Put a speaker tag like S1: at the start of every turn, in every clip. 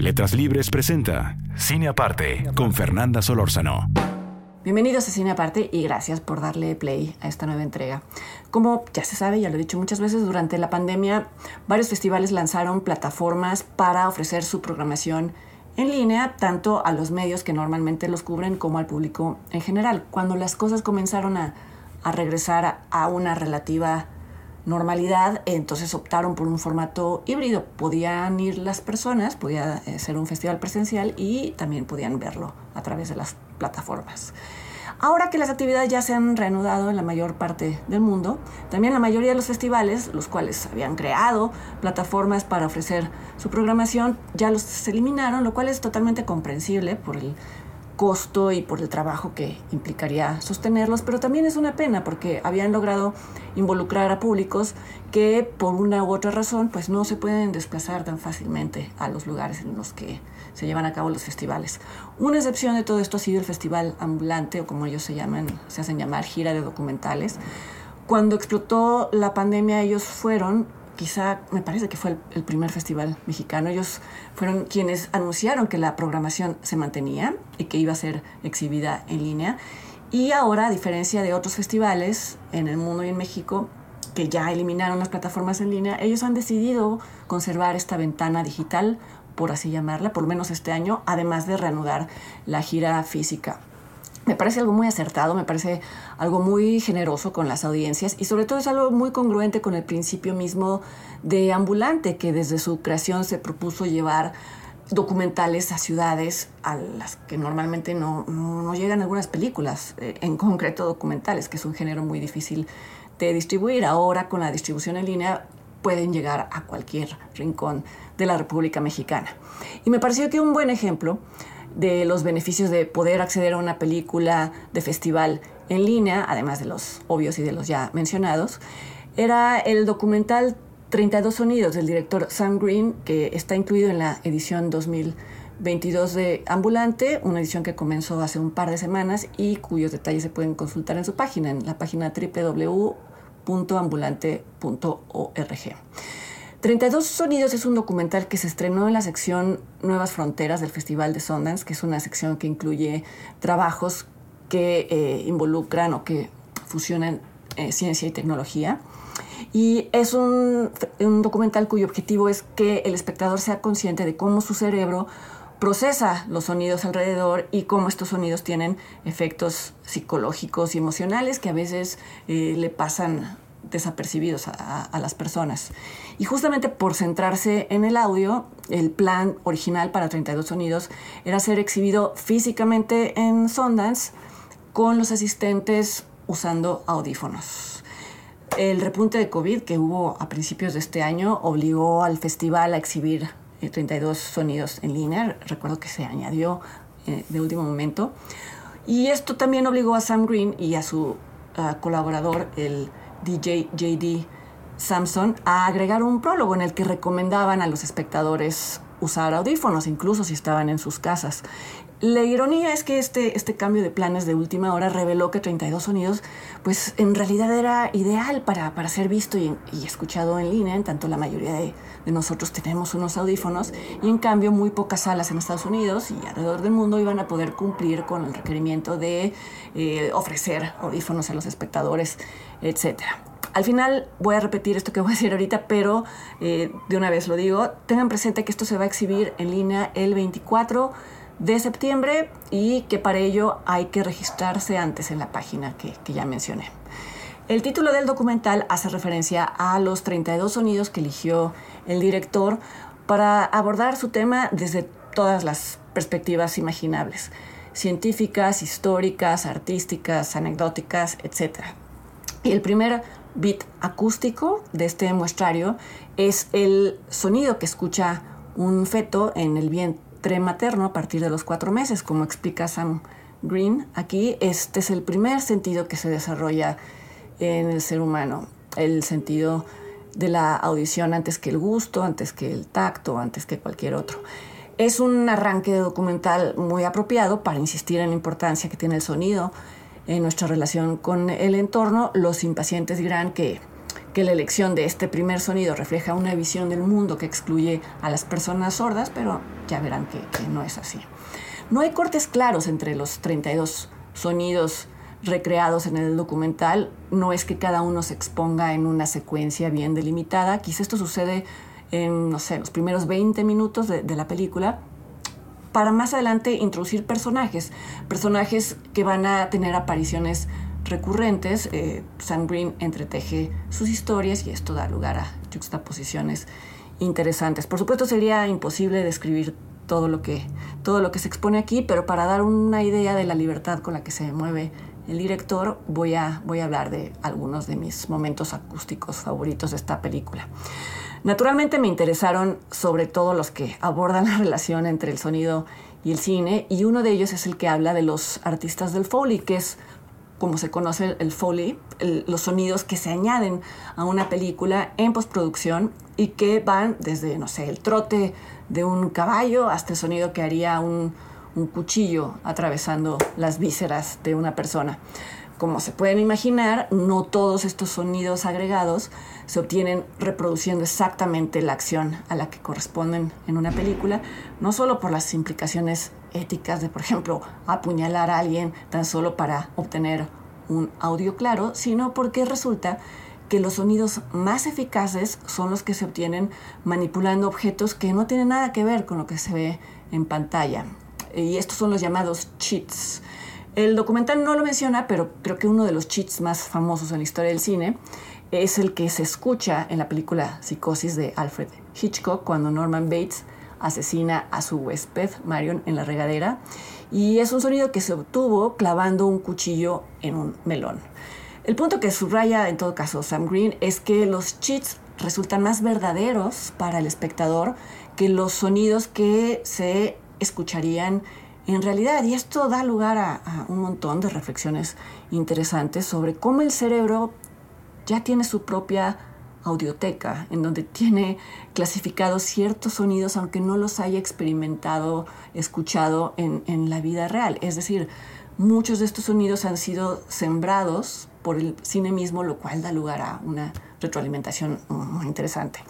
S1: Letras Libres presenta Cine Aparte con Fernanda Solórzano.
S2: Bienvenidos a Cine Aparte y gracias por darle play a esta nueva entrega. Como ya se sabe, ya lo he dicho muchas veces, durante la pandemia varios festivales lanzaron plataformas para ofrecer su programación en línea, tanto a los medios que normalmente los cubren como al público en general. Cuando las cosas comenzaron a, a regresar a una relativa normalidad, entonces optaron por un formato híbrido. Podían ir las personas, podía eh, ser un festival presencial y también podían verlo a través de las plataformas. Ahora que las actividades ya se han reanudado en la mayor parte del mundo, también la mayoría de los festivales, los cuales habían creado plataformas para ofrecer su programación, ya los eliminaron, lo cual es totalmente comprensible por el costo y por el trabajo que implicaría sostenerlos, pero también es una pena porque habían logrado involucrar a públicos que por una u otra razón pues no se pueden desplazar tan fácilmente a los lugares en los que se llevan a cabo los festivales. Una excepción de todo esto ha sido el festival ambulante o como ellos se llaman, se hacen llamar gira de documentales. Cuando explotó la pandemia ellos fueron quizá me parece que fue el, primer festival mexicano. Ellos fueron quienes anunciaron que la programación se mantenía y que iba a ser exhibida en línea. Y ahora, a diferencia de otros festivales en el mundo y en México, que ya eliminaron las plataformas en línea, ellos han decidido conservar esta ventana digital, por así llamarla, por lo menos este año, además de reanudar la gira física me parece algo muy acertado, me parece algo muy generoso con las audiencias y sobre todo es algo muy congruente con el principio mismo de Ambulante, que desde su creación se propuso llevar documentales a ciudades a las que normalmente no, no, llegan algunas películas, eh, en concreto documentales, que es un género muy difícil de distribuir. Ahora con la distribución en línea pueden llegar a cualquier rincón de la República Mexicana. Y me pareció que un buen ejemplo de los beneficios de poder acceder a una película de festival en línea, además de los obvios y de los ya mencionados, era el documental 32 Sonidos del director Sam Green, que está incluido en la edición 2022 de Ambulante, una edición que comenzó hace un par de semanas y cuyos detalles se pueden consultar en su página, en la página www.ambulante.org. 32 Sonidos es un documental que se estrenó en la sección Nuevas Fronteras del Festival de Sundance, que es una sección que incluye trabajos que eh, involucran o que fusionan eh, ciencia y tecnología. Y es un, documental cuyo objetivo es que el espectador sea consciente de cómo su cerebro procesa los sonidos alrededor y cómo estos sonidos tienen efectos psicológicos y emocionales que a veces eh, le pasan desapercibidos a, las personas. Y justamente por centrarse en el audio, el plan original para 32 sonidos era ser exhibido físicamente en Sundance con los asistentes usando audífonos. El repunte de COVID que hubo a principios de este año obligó al festival a exhibir 32 eh, sonidos en línea. Recuerdo que se añadió eh, de último momento. Y esto también obligó a Sam Green y a su colaborador, el DJ JD Samson a agregar un prólogo en el que recomendaban a los espectadores usar audífonos, incluso si estaban en sus casas. La ironía es que este, este cambio de planes de última hora reveló que 32 sonidos, pues en realidad era ideal para, para ser visto y, escuchado en línea, en tanto la mayoría de, nosotros tenemos unos audífonos y en cambio muy pocas salas en Estados Unidos y alrededor del mundo iban a poder cumplir con el requerimiento de eh, ofrecer audífonos a los espectadores, etcétera. Al final voy a repetir esto que voy a decir ahorita, pero eh, de una vez lo digo, tengan presente que esto se va a exhibir en línea el 24 de septiembre y que para ello hay que registrarse antes en la página que, que ya mencioné. El título del documental hace referencia a los 32 sonidos que eligió el director para abordar su tema desde todas las perspectivas imaginables, científicas, históricas, artísticas, anecdóticas, etc. Y el primer bit acústico de este muestrario es el sonido que escucha un feto en el vientre materno a partir de los cuatro meses, como explica Sam Green. Aquí este es el primer sentido que se desarrolla en el ser humano, el sentido de la audición antes que el gusto, antes que el tacto, antes que cualquier otro. Es un arranque documental muy apropiado para insistir en la importancia que tiene el sonido en nuestra relación con el entorno. Los impacientes dirán que, que la elección de este primer sonido refleja una visión del mundo que excluye a las personas sordas, pero ya verán que, no es así. No hay cortes claros entre los 32 sonidos recreados en el documental. No es que cada uno se exponga en una secuencia bien delimitada. Quizá esto sucede en, no sé, los primeros 20 minutos de la película para más adelante introducir personajes, personajes que van a tener apariciones recurrentes. Eh, entreteje sus historias y esto da lugar a juxtaposiciones interesantes. Por supuesto sería imposible describir todo lo que, todo lo que se expone aquí, pero para dar una idea de la libertad con la que se mueve el director, voy a, voy a hablar de algunos de mis momentos acústicos favoritos de esta película. Naturalmente me interesaron sobre todo los que abordan la relación entre el sonido y el cine, y uno de ellos es el que habla de los artistas del Foley, que es como se conoce el Foley, los sonidos que se añaden a una película en postproducción y que van desde, no sé, el trote de un caballo hasta el sonido que haría un cuchillo atravesando las vísceras de una persona. Como se pueden imaginar, no todos estos sonidos agregados se obtienen reproduciendo exactamente la acción a la que corresponden en una película, no solo por las implicaciones éticas de, por ejemplo, apuñalar a alguien tan solo para obtener un audio claro, sino porque resulta que los sonidos más eficaces son los que se obtienen manipulando objetos que no tienen nada que ver con lo que se ve en pantalla. Y estos son los llamados cheats. El documental no lo menciona, pero creo que uno de los cheats más famosos en la historia del cine es el que se escucha en la película Psicosis de Alfred Hitchcock cuando Norman Bates asesina a su huésped Marion en la regadera y es un sonido que se obtuvo clavando un cuchillo en un melón. El punto que subraya en todo caso Sam Green es que los cheats resultan más verdaderos para el espectador que los sonidos que se escucharían en realidad. Y esto da lugar a, un montón de reflexiones interesantes sobre cómo el cerebro ya tiene su propia audioteca, en donde tiene clasificados ciertos sonidos, aunque no los haya experimentado, escuchado en, en la vida real. Es decir, muchos de estos sonidos han sido sembrados por el cine mismo, lo cual da lugar a una retroalimentación muy interesante.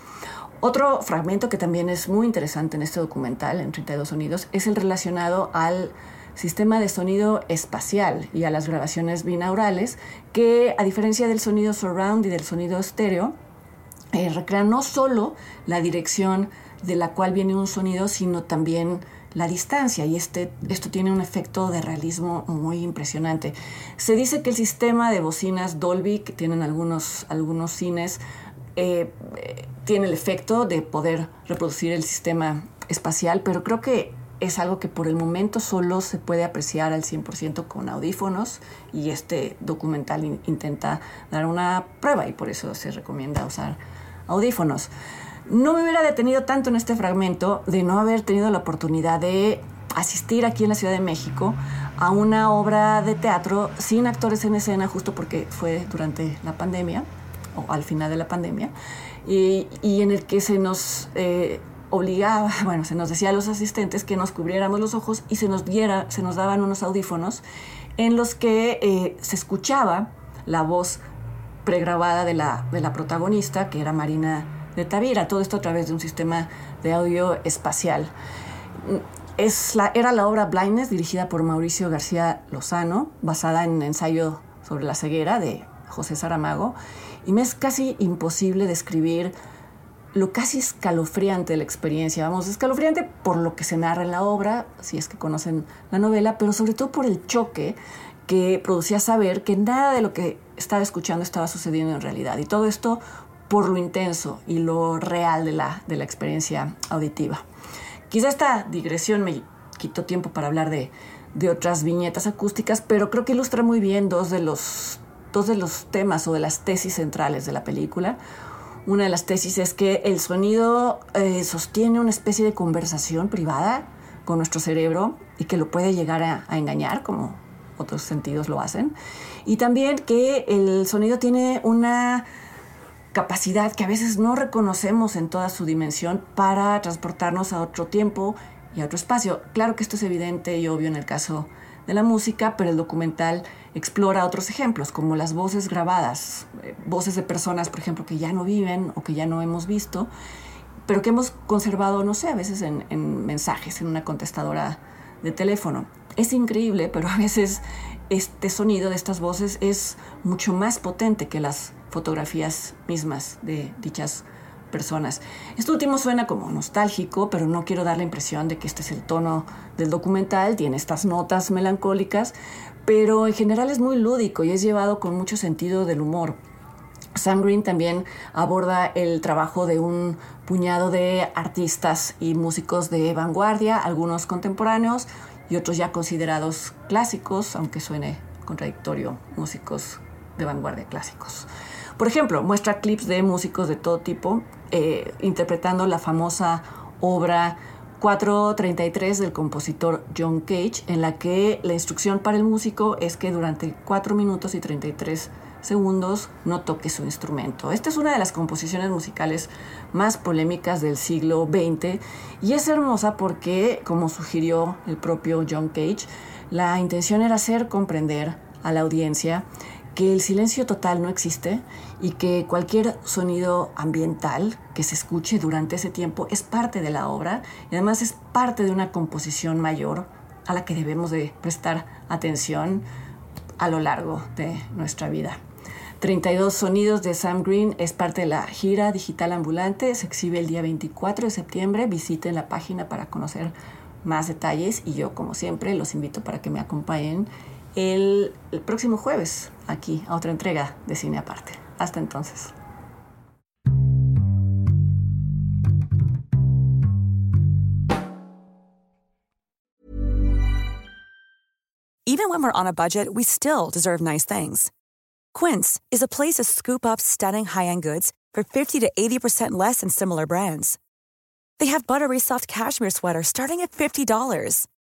S2: Otro fragmento que también es muy interesante en este documental, en 32 sonidos, es el relacionado al sistema de sonido espacial y a las grabaciones binaurales, que a diferencia del sonido surround y del sonido estéreo, eh, recrean no solo la dirección de la cual viene un sonido, sino también la distancia y este, esto tiene un efecto de realismo muy impresionante. Se dice que el sistema de bocinas Dolby que tienen algunos, algunos cines eh, tiene el efecto de poder reproducir el sistema espacial, pero creo que es algo que por el momento solo se puede apreciar al 100% con audífonos y este documental in intenta dar una prueba y por eso se recomienda usar audífonos. No me hubiera detenido tanto en este fragmento de no haber tenido la oportunidad de asistir aquí en la Ciudad de México a una obra de teatro sin actores en escena justo porque fue durante la pandemia o al final de la pandemia, y, en el que se nos eh, obligaba, bueno, se nos decía a los asistentes que nos cubriéramos los ojos y se nos diera, se nos daban unos audífonos en los que eh, se escuchaba la voz pregrabada de la, de la protagonista, que era Marina de Tavira, todo esto a través de un sistema de audio espacial. Es la, era la obra Blindness, dirigida por Mauricio García Lozano, basada en ensayo sobre la ceguera de José Saramago, y me es casi imposible describir lo casi escalofriante de la experiencia. Vamos, escalofriante por lo que se narra en la obra, si es que conocen la novela, pero sobre todo por el choque que producía saber que nada de lo que estaba escuchando estaba sucediendo en realidad. Y todo esto por lo intenso y lo real de la, de la experiencia auditiva. Quizá esta digresión me quitó tiempo para hablar de, de otras viñetas acústicas, pero creo que ilustra muy bien dos de los dos de los temas o de las tesis centrales de la película. Una de las tesis es que el sonido eh, sostiene una especie de conversación privada con nuestro cerebro y que lo puede llegar a, a engañar, como otros sentidos lo hacen. Y también que el sonido tiene una capacidad que a veces no reconocemos en toda su dimensión para transportarnos a otro tiempo y a otro espacio. Claro que esto es evidente y obvio en el caso de la música, pero el documental explora otros ejemplos, como las voces grabadas, eh, voces de personas, por ejemplo, que ya no viven o que ya no hemos visto, pero que hemos conservado, no sé, a veces en, en mensajes, en una contestadora de teléfono. Es increíble, pero a veces este sonido de estas voces es mucho más potente que las fotografías mismas de dichas personas. Esto último suena como nostálgico, pero no quiero dar la impresión de que este es el tono del documental, tiene estas notas melancólicas, pero en general es muy lúdico y es llevado con mucho sentido del humor. Sam Green también aborda el trabajo de un puñado de artistas y músicos de vanguardia, algunos contemporáneos y otros ya considerados clásicos, aunque suene contradictorio, músicos de vanguardia clásicos. Por ejemplo, muestra clips de músicos de todo tipo eh, interpretando la famosa obra 433 del compositor John Cage, en la que la instrucción para el músico es que durante 4 minutos y 33 segundos no toque su instrumento. Esta es una de las composiciones musicales más polémicas del siglo XX y es hermosa porque, como sugirió el propio John Cage, la intención era hacer comprender a la audiencia que el silencio total no existe y que cualquier sonido ambiental que se escuche durante ese tiempo es parte de la obra y además es parte de una composición mayor a la que debemos de prestar atención a lo largo de nuestra vida. 32 Sonidos de Sam Green es parte de la gira digital ambulante, se exhibe el día 24 de septiembre, visiten la página para conocer más detalles y yo como siempre los invito para que me acompañen el, el próximo jueves aquí a otra entrega de Cine Aparte. Hasta entonces.
S3: Even when we're on a budget, we still deserve nice things. Quince is a place to scoop up stunning high-end goods for 50 to 80% less than similar brands. They have buttery soft cashmere sweaters starting at $50,